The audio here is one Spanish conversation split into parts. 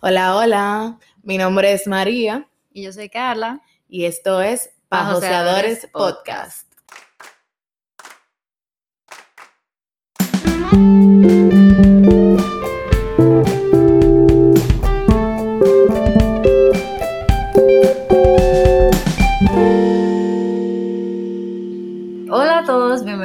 Hola, hola. Mi nombre es María Y yo soy Carla. y esto es Pajoseadores Pajoseadores Podcast.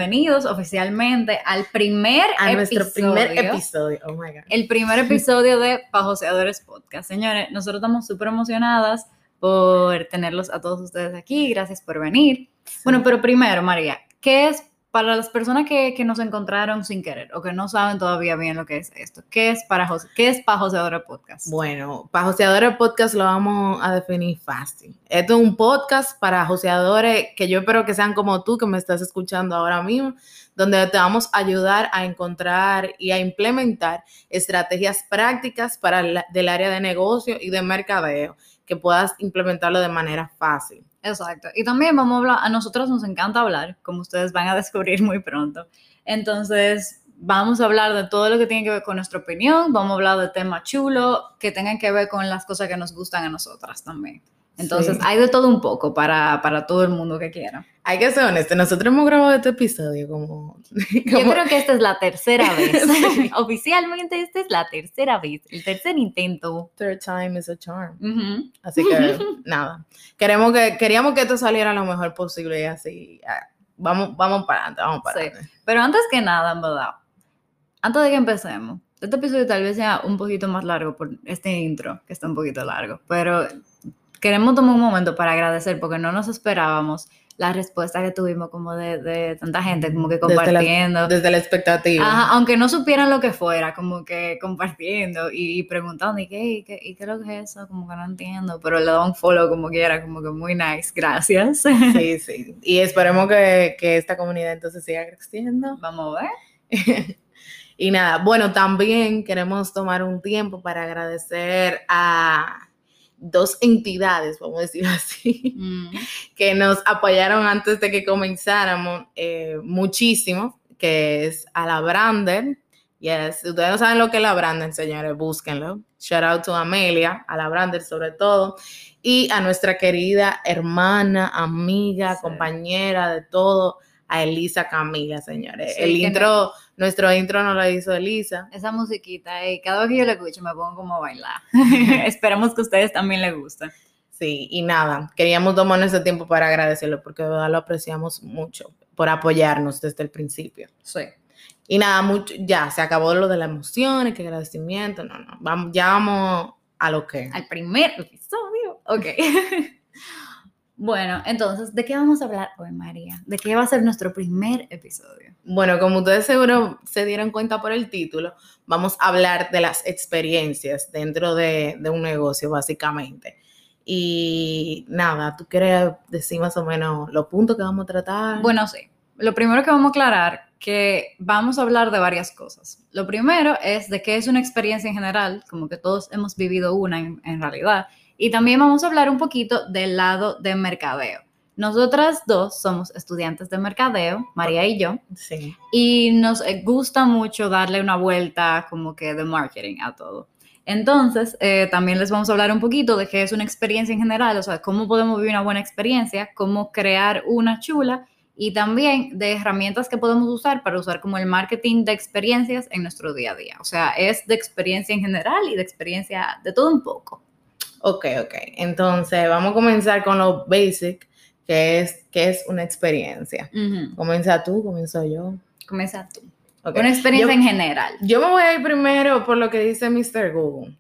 Bienvenidos oficialmente al primer A nuestro episodio. primer episodio. Oh my God. El primer episodio de Pajoseadores Podcast. Señores, nosotros estamos súper emocionadas por tenerlos a todos ustedes aquí. Gracias por venir. Bueno, pero primero, María, ¿qué es para las personas que, que nos encontraron sin querer o que no saben todavía bien lo que es esto? ¿Qué es para Jose- qué es Pajoseadores Podcast? Bueno, para joseadores podcast lo vamos a definir fácil. Esto es un podcast para joseadores que yo espero que sean como tú que me estás escuchando ahora mismo, donde te vamos a ayudar a encontrar y a implementar estrategias prácticas para del área de negocio y de mercadeo, que puedas implementarlo de manera fácil. Exacto. Y también vamos a hablar, a nosotros nos encanta hablar, como ustedes van a descubrir muy pronto. Entonces, vamos a hablar de todo lo que tiene que ver con nuestra opinión, vamos a hablar de temas chulos que tengan que ver con las cosas que nos gustan a nosotras también. Entonces, Sí. hay de todo un poco para, para todo el mundo que quiera. Hay que ser honesto, nosotros hemos grabado este episodio como... Yo como- creo que esta es la tercera vez. Sí. Oficialmente esta es la tercera vez, el tercer intento. Third time is a charm. Ujú. Así que nada, queremos que, queríamos que esto saliera lo mejor posible y así, ah, vamos, vamos para adelante, vamos para Sí. adelante. Pero antes que nada, en verdad, antes de que empecemos, este episodio tal vez sea un poquito más largo por este intro, que está un poquito largo, pero queremos tomar un momento para agradecer porque no nos esperábamos la respuesta que tuvimos como de, de tanta gente, como que Desde la- compartiendo. Desde la expectativa. Ajá, aunque no supieran lo que fuera, como que compartiendo y, preguntando, ¿y qué, y qué, y qué es lo que es eso? Como que no entiendo, pero le da un follow como quiera, como que muy nice, gracias. Sí, sí. Y esperemos que, que esta comunidad entonces siga creciendo. Vamos a ver. Y nada, bueno, también queremos tomar un tiempo para agradecer a dos entidades, vamos a decirlo así, Mm. que nos apoyaron antes de que comenzáramos eh, muchísimo, que es a la Brander. Yes, ustedes no saben lo que es la Brander, señores, búsquenlo. Shout out to Amelia, a la Brander sobre todo, y a nuestra querida hermana, amiga, Sí. compañera de todo, a Elisa Camila, señores. Sí, El intro, nuestro intro no lo hizo Elisa. Esa musiquita, y cada vez que yo la escucho me pongo como a bailar. Esperamos que a ustedes también les guste. Sí, y nada, queríamos tomar ese tiempo para agradecerlo porque de verdad lo apreciamos mucho por apoyarnos desde el principio. Sí. Y nada, mucho, ya se acabó lo de las emociones, que agradecimiento, no, no, vamos, ya vamos a lo que. Al primer episodio. Ok. bueno, entonces, ¿de qué vamos a hablar hoy, María? ¿De qué va a ser nuestro primer episodio? Bueno, como ustedes seguro se dieron cuenta por el título, vamos a hablar de las experiencias dentro de, de un negocio, básicamente. Y nada, ¿tú quieres decir más o menos los puntos que vamos a tratar? Bueno, sí. Lo primero que vamos a aclarar que vamos a hablar de varias cosas. Lo primero es de qué es una experiencia en general, como que todos hemos vivido una en, en realidad. Y también vamos a hablar un poquito del lado de mercadeo. Nosotras dos somos estudiantes de mercadeo, María y yo, sí. y nos eh, gusta mucho darle una vuelta como que de marketing a todo. Entonces, eh, también les vamos a hablar un poquito de qué es una experiencia en general, o sea, cómo podemos vivir una buena experiencia, cómo crear una chula y también de herramientas que podemos usar para usar como el marketing de experiencias en nuestro día a día. O sea, es de experiencia en general y de experiencia de todo un poco. Ok, ok. Entonces, vamos a comenzar con lo basic, que es, que es una experiencia. Comienza tú, comienzo yo. Comienza tú. Ok. Una experiencia Yo- en general. Yo me voy a ir primero por lo que dice Mr. Google.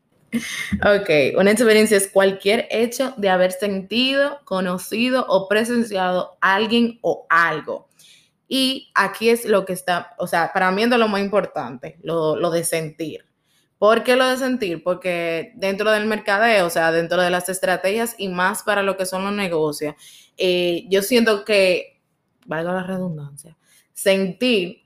Ok, una experiencia es cualquier hecho de haber sentido, conocido o presenciado a alguien o algo. Y aquí es lo que está, o sea, para mí es de lo más importante, lo, lo de sentir. ¿Por qué lo de sentir? Porque dentro del mercadeo, o sea, dentro de las estrategias y más para lo que son los negocios, eh, yo siento que, valga la redundancia, sentir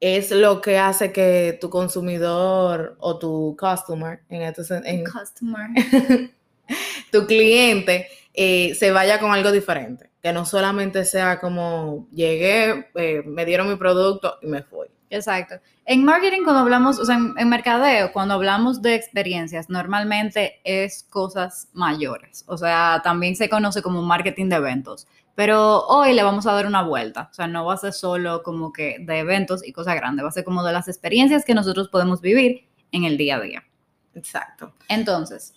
es lo que hace que tu consumidor o tu customer, en este en- Customer. tu cliente, eh, se vaya con algo diferente. Que no solamente sea como llegué, eh, me dieron mi producto y me fui. Exacto. En marketing, cuando hablamos, o sea, en, en, mercadeo, cuando hablamos de experiencias, normalmente es cosas mayores. O sea, también se conoce como marketing de eventos. Pero hoy le vamos a dar una vuelta. O sea, no va a ser solo como que de eventos y cosas grandes, va a ser como de las experiencias que nosotros podemos vivir en el día a día. Exacto. Entonces,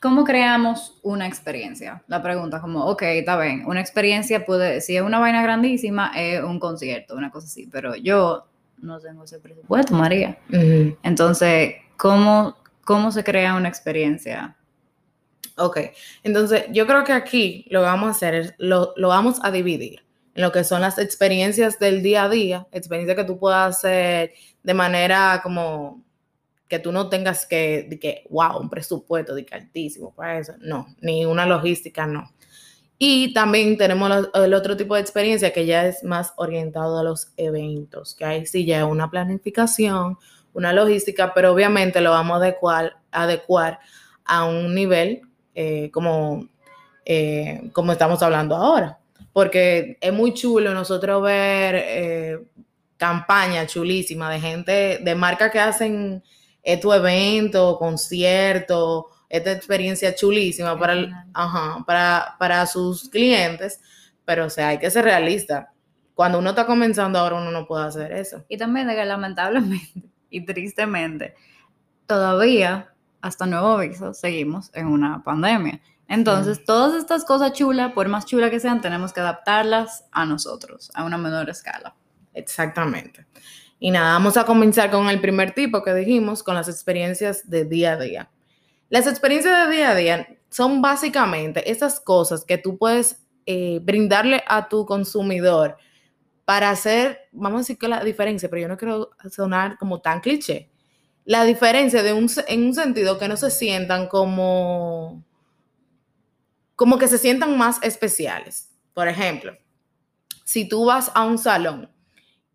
¿cómo creamos una experiencia? La pregunta como, ok, está bien, una experiencia puede, si es una vaina grandísima, es un concierto, una cosa así, pero yo no tengo ese presupuesto, María. Uh -huh. Entonces, ¿cómo, ¿cómo se crea una experiencia? Ok, entonces yo creo que aquí lo que vamos a hacer es, lo, lo vamos a dividir en lo que son las experiencias del día a día, experiencias que tú puedas hacer de manera como que tú no tengas que, de que, wow, un presupuesto de que altísimo para eso, no, ni una logística, no. Y también tenemos el otro tipo de experiencia que ya es más orientado a los eventos, que ahí sí ya es una planificación, una logística, pero obviamente lo vamos a adecuar, adecuar a un nivel eh, como, eh, como estamos hablando ahora. Porque es muy chulo nosotros ver eh, campañas chulísimas de gente, de marcas que hacen tu evento, concierto, esta experiencia chulísima para, ajá, para, para sus clientes, pero o sea, hay que ser realista. Cuando uno está comenzando ahora, uno no puede hacer eso. Y también de que lamentablemente y tristemente, todavía, hasta nuevo aviso, seguimos en una pandemia. Entonces, sí. todas estas cosas chulas, por más chulas que sean, tenemos que adaptarlas a nosotros, a una menor escala. Exactamente. Y nada, vamos a comenzar con el primer tipo que dijimos, con las experiencias de día a día. Las experiencias de día a día son básicamente esas cosas que tú puedes eh, brindarle a tu consumidor para hacer, vamos a decir que la diferencia, pero yo no quiero sonar como tan cliché, la diferencia de un, en un sentido que no se sientan como, como que se sientan más especiales. Por ejemplo, si tú vas a un salón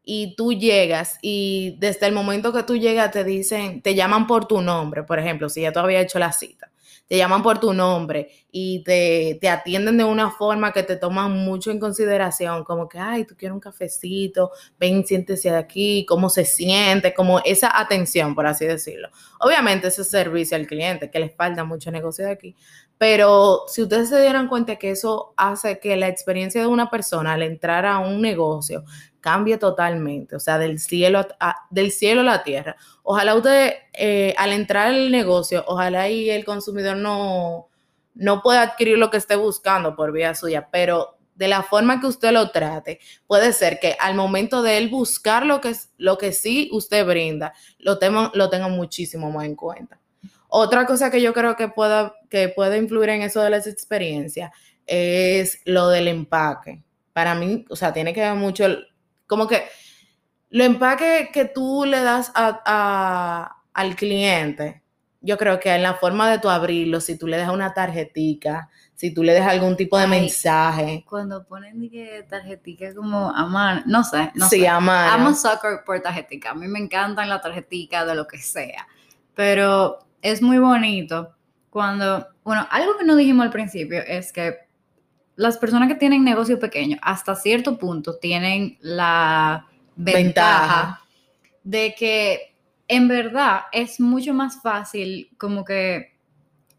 y tú llegas y desde el momento que tú llegas te dicen, te llaman por tu nombre, por ejemplo, si ya tú habías hecho la cita, te llaman por tu nombre y te, te, atienden de una forma que te toman mucho en consideración, como que, ay, tú quieres un cafecito, ven, siéntese de aquí, cómo se siente, como esa atención, por así decirlo. Obviamente ese servicio al cliente, que les falta mucho negocio de aquí, pero si ustedes se dieran cuenta que eso hace que la experiencia de una persona al entrar a un negocio cambie totalmente, o sea, del cielo a, del cielo a la tierra. Ojalá usted, eh, al entrar al negocio, ojalá y el consumidor no, no pueda adquirir lo que esté buscando por vía suya, pero de la forma que usted lo trate, puede ser que al momento de él buscar lo que, lo que sí usted brinda, lo, tenga, lo tenga muchísimo más en cuenta. Otra cosa que yo creo que pueda, que puede influir en eso de las experiencias es lo del empaque. Para mí, o sea, tiene que ver mucho como que lo empaque que tú le das a, a, al cliente, yo creo que en la forma de tu abrirlo, si tú le dejas una tarjetica, si tú le dejas algún tipo de Ay, mensaje. Cuando ponen que tarjetica como amar, no sé, no sí, sé. amar. Amo soccer por tarjetica. A mí me encantan las tarjeticas de lo que sea. Pero es muy bonito cuando, bueno, algo que no dijimos al principio es que las personas que tienen negocio pequeño hasta cierto punto tienen la ventaja, ventaja, de que en verdad es mucho más fácil, como que,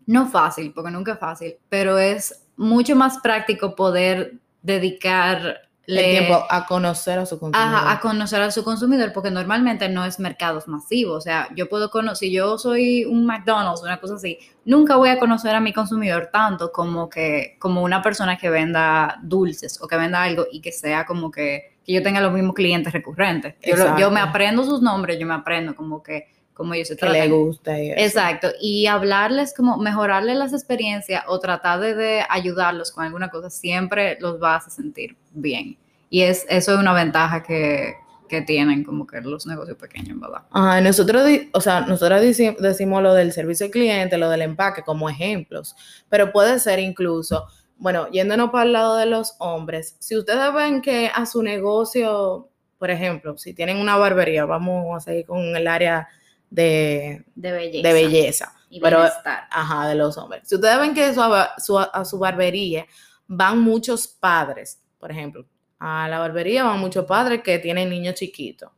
no fácil, porque nunca es fácil, pero es mucho más práctico poder dedicar el tiempo a conocer a su consumidor. Ajá, a conocer a su consumidor, porque normalmente no es mercados masivos. O sea, yo puedo conocer, si yo soy un McDonald's, una cosa así, nunca voy a conocer a mi consumidor tanto como que, como una persona que venda dulces o que venda algo y que sea como que, que yo tenga los mismos clientes recurrentes. Yo, lo, yo, me aprendo sus nombres, yo me aprendo como que como ellos se tratan. Que le gusta. Y Exacto. Y hablarles como mejorarles las experiencias o tratar de, de, ayudarlos con alguna cosa, siempre los vas a sentir bien. Y es, eso es una ventaja que, que tienen como que los negocios pequeños, ¿verdad? Ajá, nosotros, o sea, nosotros decimos lo del servicio al cliente, lo del empaque como ejemplos, pero puede ser incluso, bueno, yéndonos para el lado de los hombres, si ustedes ven que a su negocio, por ejemplo, si tienen una barbería, vamos a seguir con el área de, de belleza. De belleza. Y pero, bienestar. Ajá, de los hombres. Si ustedes ven que su, a su barbería van muchos padres, por ejemplo, a la barbería van muchos padres que tienen niños chiquitos.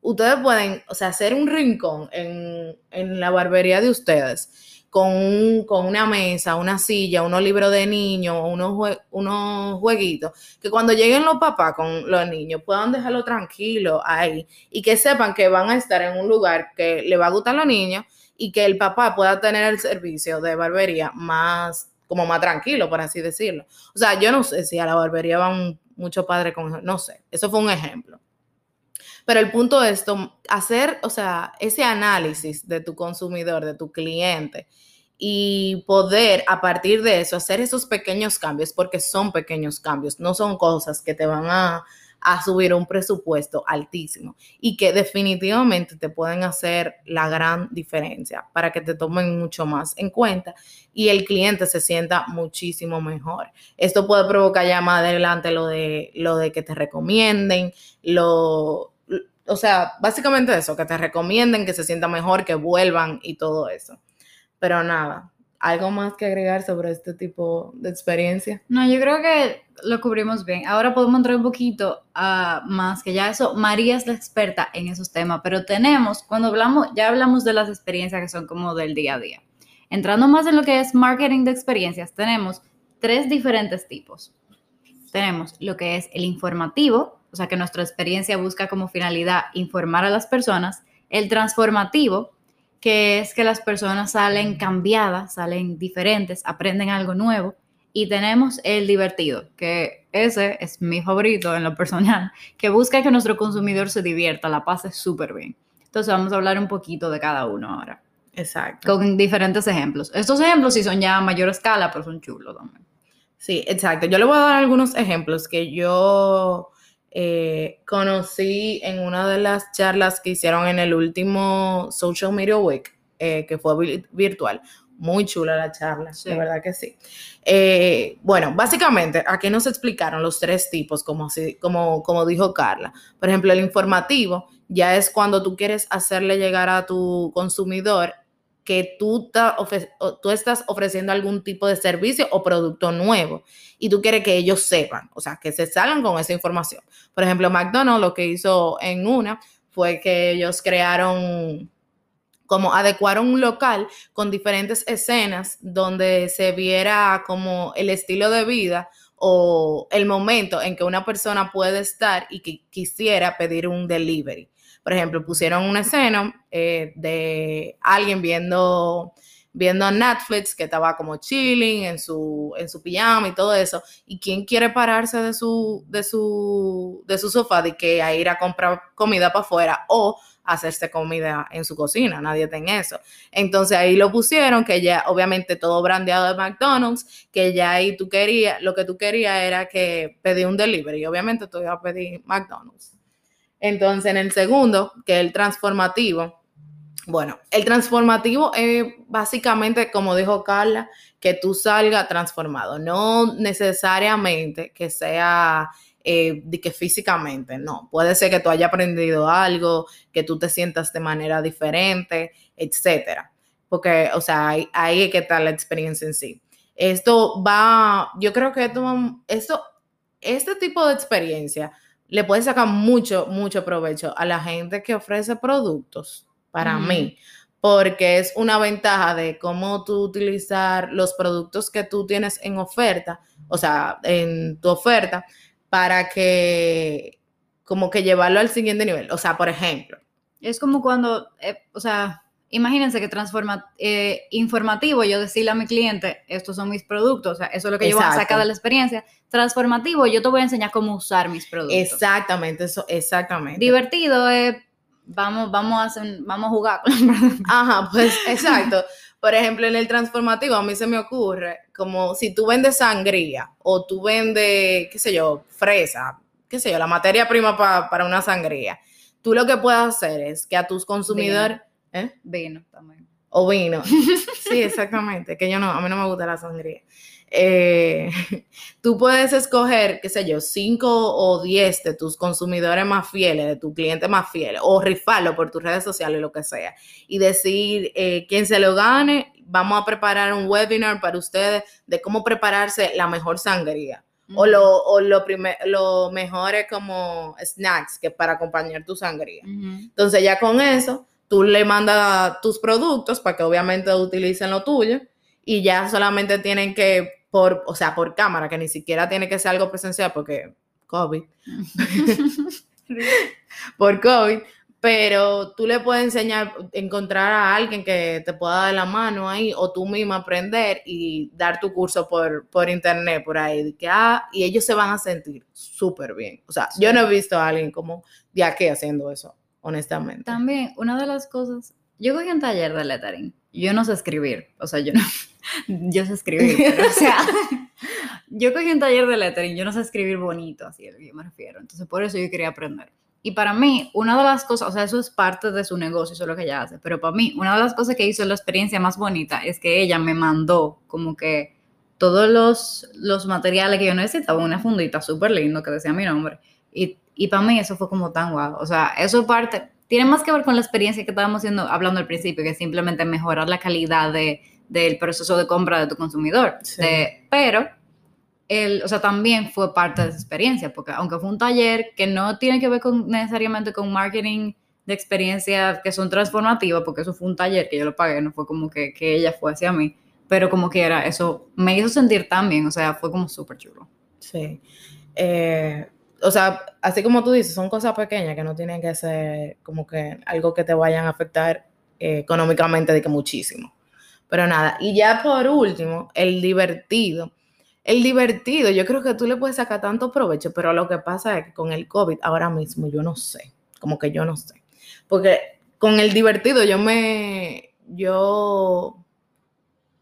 ustedes pueden, o sea, hacer un rincón en, en la barbería de ustedes con, un- con una mesa, una silla, unos libros de niños, unos, unos jueguitos, que cuando lleguen los papás con los niños puedan dejarlo tranquilo ahí y que sepan que van a estar en un lugar que le va a gustar a los niños y que el papá pueda tener el servicio de barbería más, como más tranquilo, por así decirlo. O sea, yo no sé si a la barbería van muchos padres con, no sé, eso fue un ejemplo. Pero el punto es hacer, o sea, ese análisis de tu consumidor, de tu cliente, y poder a partir de eso hacer esos pequeños cambios, porque son pequeños cambios, no son cosas que te van a, a subir un presupuesto altísimo y que definitivamente te pueden hacer la gran diferencia para que te tomen mucho más en cuenta y el cliente se sienta muchísimo mejor. Esto puede provocar ya más adelante lo de, lo de que te recomienden, lo, o sea, básicamente eso, que te recomienden, que se sienta mejor, que vuelvan y todo eso. Pero nada, ¿algo más que agregar sobre este tipo de experiencia? No, yo creo que lo cubrimos bien. Ahora podemos entrar un poquito más que ya eso. María es la experta en esos temas, pero tenemos, cuando hablamos, ya hablamos de las experiencias que son como del día a día. Entrando más en lo que es marketing de experiencias, tenemos tres diferentes tipos. Tenemos lo que es el informativo, o sea que nuestra experiencia busca como finalidad informar a las personas. El transformativo, que es que las personas salen cambiadas, salen diferentes, aprenden algo nuevo. Y tenemos el divertido, que ese es mi favorito en lo personal, que busca que nuestro consumidor se divierta, la pase súper bien. Entonces vamos a hablar un poquito de cada uno ahora, Exacto. con diferentes ejemplos. Estos ejemplos sí son ya a mayor escala, pero son chulos también. Sí, exacto. Yo le voy a dar algunos ejemplos que yo eh, conocí en una de las charlas que hicieron en el último Social Media Week, eh, que fue vi- virtual. Muy chula la charla, Sí. de verdad que sí. Eh, bueno, básicamente aquí nos explicaron los tres tipos, como, así- como, como dijo Carla. Por ejemplo, el informativo ya es cuando tú quieres hacerle llegar a tu consumidor que tú, tú estás ofreciendo algún tipo de servicio o producto nuevo y tú quieres que ellos sepan, o sea, que se salgan con esa información. Por ejemplo, McDonald's lo que hizo en una fue que ellos crearon, como adecuaron un local con diferentes escenas donde se viera como el estilo de vida o el momento en que una persona puede estar y que quisiera pedir un delivery. Por ejemplo, pusieron una escena eh, de alguien viendo, viendo Netflix que estaba como chilling en su, en su pijama y todo eso. ¿Y quién quiere pararse de su, de su, de su sofá de que a ir a comprar comida para afuera o hacerse comida en su cocina? Nadie tiene eso. Entonces ahí lo pusieron, que ya obviamente todo brandeado de McDonald's, que ya ahí tú querías, lo que tú querías era que pedí un delivery. Obviamente tú ibas a pedir McDonald's. Entonces, en el segundo, que es el transformativo, bueno, el transformativo es básicamente, como dijo Carla, que tú salgas transformado, no necesariamente que sea eh, que físicamente, no, puede ser que tú hayas aprendido algo, que tú te sientas de manera diferente, etcétera, porque, o sea, ahí, ahí que está la experiencia en sí. Esto va, yo creo que esto, este tipo de experiencia le puede sacar mucho, mucho provecho a la gente que ofrece productos, para mí, porque es una ventaja de cómo tú utilizar los productos que tú tienes en oferta, o sea, en tu oferta, para que, como que llevarlo al siguiente nivel. O sea, por ejemplo, Es como cuando, eh, o sea, imagínense que transforma, eh, informativo, yo decirle a mi cliente, estos son mis productos, o sea, eso es lo que yo voy a Exacto. sacar de la experiencia. Transformativo, yo te voy a enseñar cómo usar mis productos. exactamente, eso, exactamente. Divertido es, vamos, vamos a hacer, vamos a jugar con los productos. Ajá, pues exacto. Por ejemplo, en el transformativo a mí se me ocurre como si tú vendes sangría o tú vendes, qué sé yo, fresa, qué sé yo, la materia prima pa- para una sangría. Tú lo que puedes hacer es que a tus consumidores, ¿eh? Vino también. O vino. Sí, exactamente. Que yo no, a mí no me gusta la sangría. Eh, tú puedes escoger, qué sé yo, cinco o diez de tus consumidores más fieles, de tus clientes más fieles, o rifarlo por tus redes sociales, lo que sea, y decir, eh, quien se lo gane, vamos a preparar un webinar para ustedes de cómo prepararse la mejor sangría. O, lo, o lo, primer, lo mejor es como snacks que para acompañar tu sangría. Entonces ya con eso, tú le mandas tus productos para que obviamente utilicen lo tuyo y ya solamente tienen que, por, o sea, por cámara, que ni siquiera tiene que ser algo presencial porque COVID. por COVID, pero tú le puedes enseñar, encontrar a alguien que te pueda dar la mano ahí o tú misma aprender y dar tu curso por, por internet, por ahí, que, ah, y ellos se van a sentir súper bien. O sea, yo no he visto a alguien como de aquí haciendo eso, honestamente. También, una de las cosas, yo cogí un taller de lettering, yo no sé escribir, o sea, yo no, yo sé escribir, pero, o sea, yo cogí un taller de lettering, yo no sé escribir bonito, así es lo que yo me refiero, entonces por eso yo quería aprender. Y para mí, una de las cosas, o sea, eso es parte de su negocio, eso es lo que ella hace, pero para mí, una de las cosas que hizo la experiencia más bonita es que ella me mandó como que todos los, los materiales que yo necesitaba, una fundita súper lindo que decía mi nombre. Y, y para mí eso fue como tan guau. O sea, eso parte, tiene más que ver con la experiencia que estábamos haciendo, hablando al principio, que simplemente mejorar la calidad de, del proceso de compra de tu consumidor. pero el, o sea, también fue parte de esa experiencia, porque aunque fue un taller que no tiene que ver con, necesariamente con marketing de experiencias que son transformativas, porque eso fue un taller que yo lo pagué, no fue como que, que ella fue hacia mí, pero como que era, eso me hizo sentir tan bien, o sea, fue como súper chulo. Sí. Eh, o sea, así como tú dices, son cosas pequeñas que no tienen que ser como que algo que te vayan a afectar eh, económicamente de que muchísimo. Pero nada, y ya por último, el divertido el divertido, yo creo que tú le puedes sacar tanto provecho, pero lo que pasa es que con el COVID ahora mismo yo no sé, como que yo no sé. Porque con el divertido yo me, yo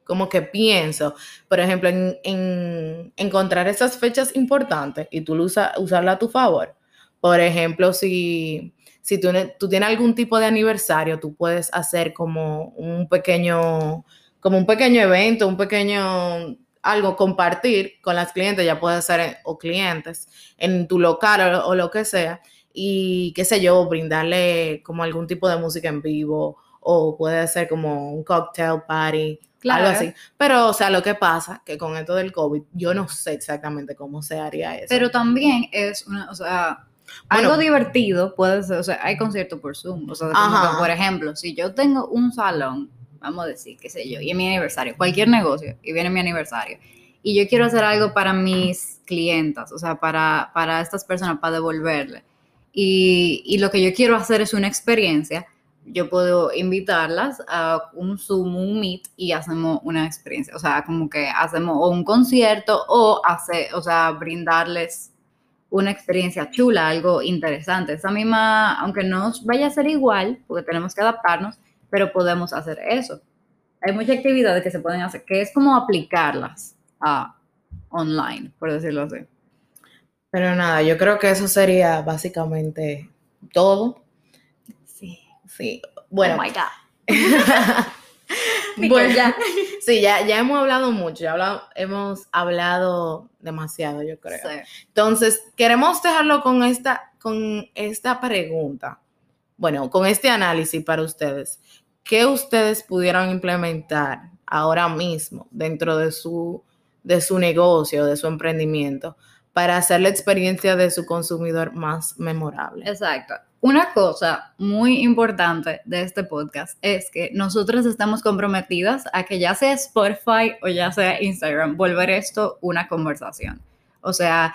como que pienso, por ejemplo, en, encontrar esas fechas importantes y tú usa, usarla a tu favor. Por ejemplo, si, si tú, tienes algún tipo de aniversario, tú puedes hacer como un pequeño, como un pequeño evento, un pequeño algo, compartir con las clientes, ya puede ser o clientes en tu local o, lo que sea, y qué sé yo, brindarle como algún tipo de música en vivo o puede ser como un cocktail party, algo así. Pero, o sea, lo que pasa que con esto del COVID, yo no sé exactamente cómo se haría eso. Pero también es una, o sea, algo divertido puede ser, o sea, hay conciertos por Zoom, o sea, por ejemplo, si yo tengo un salón vamos a decir, qué sé yo, y es mi aniversario, cualquier negocio, y viene mi aniversario, y yo quiero hacer algo para mis clientas, o sea, para, para estas personas, para devolverle. Y, y, lo que yo quiero hacer es una experiencia, yo puedo invitarlas a un Zoom, un Meet y hacemos una experiencia, o sea, como que hacemos o un concierto o hacer, o sea, brindarles una experiencia chula, algo interesante. Esa misma, aunque no vaya a ser igual, porque tenemos que adaptarnos, pero podemos hacer eso. Hay muchas actividades que se pueden hacer, que es como aplicarlas a online, por decirlo así. Pero nada, yo creo que eso sería básicamente todo. Sí. Sí. Bueno. Oh my God. bueno, ya. Sí, ya, ya hemos hablado mucho, ya hemos hablado demasiado, yo creo. Entonces, queremos dejarlo con esta, con esta pregunta. Bueno, con este análisis para ustedes. ¿qué ustedes pudieran implementar ahora mismo dentro de su, de su negocio, de su emprendimiento, para hacer la experiencia de su consumidor más memorable? Exacto. Una cosa muy importante de este podcast es que nosotros estamos comprometidas a que ya sea Spotify o ya sea Instagram, volver esto una conversación. O sea,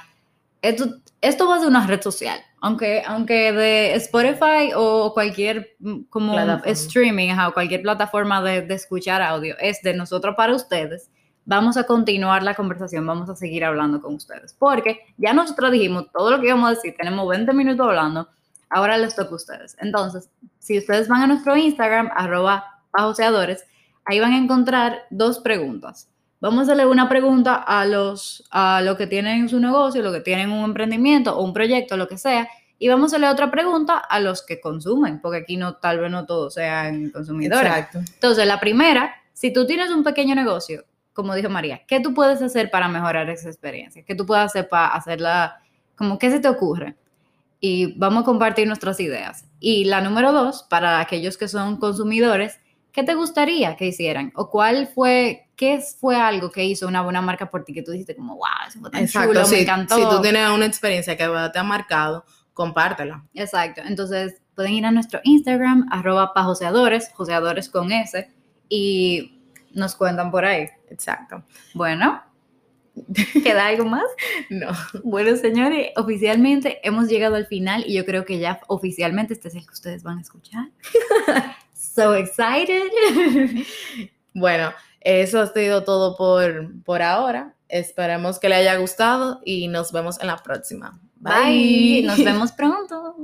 esto, esto va a ser una red social. Aunque, aunque de Spotify o cualquier mm, como streaming o cualquier plataforma de, de, escuchar audio es de nosotros para ustedes, vamos a continuar la conversación, vamos a seguir hablando con ustedes. Porque ya nosotros dijimos todo lo que íbamos a decir, tenemos 20 minutos hablando, ahora les toca a ustedes. Entonces, si ustedes van a nuestro Instagram, arroba bajoseadores, ahí van a encontrar dos preguntas. Vamos a hacerle una pregunta a los, a los que tienen su negocio, los que tienen un emprendimiento o un proyecto, lo que sea, y vamos a hacerle otra pregunta a los que consumen, porque aquí no, tal vez no todos sean consumidores. Exacto. Entonces, la primera, si tú tienes un pequeño negocio, como dijo María, ¿qué tú puedes hacer para mejorar esa experiencia? ¿Qué tú puedes hacer para hacerla, como qué se te ocurre? Y vamos a compartir nuestras ideas. Y la número dos, para aquellos que son consumidores, ¿qué te gustaría que hicieran? ¿O cuál fue, qué fue algo que hizo una buena marca por ti que tú dijiste como, wow, eso fue tan chulo, si, me encantó? Si tú tienes una experiencia que te ha marcado, compártela. Exacto. Entonces, pueden ir a nuestro Instagram, arroba pajoseadores, joseadores con S, y nos cuentan por ahí. Exacto. Bueno, ¿Queda algo más? No. Bueno, señores, oficialmente hemos llegado al final y yo creo que ya oficialmente este es el que ustedes van a escuchar. so excited. bueno, eso ha sido todo por, por ahora. Esperemos que le haya gustado y nos vemos en la próxima. Bye. Nos vemos pronto.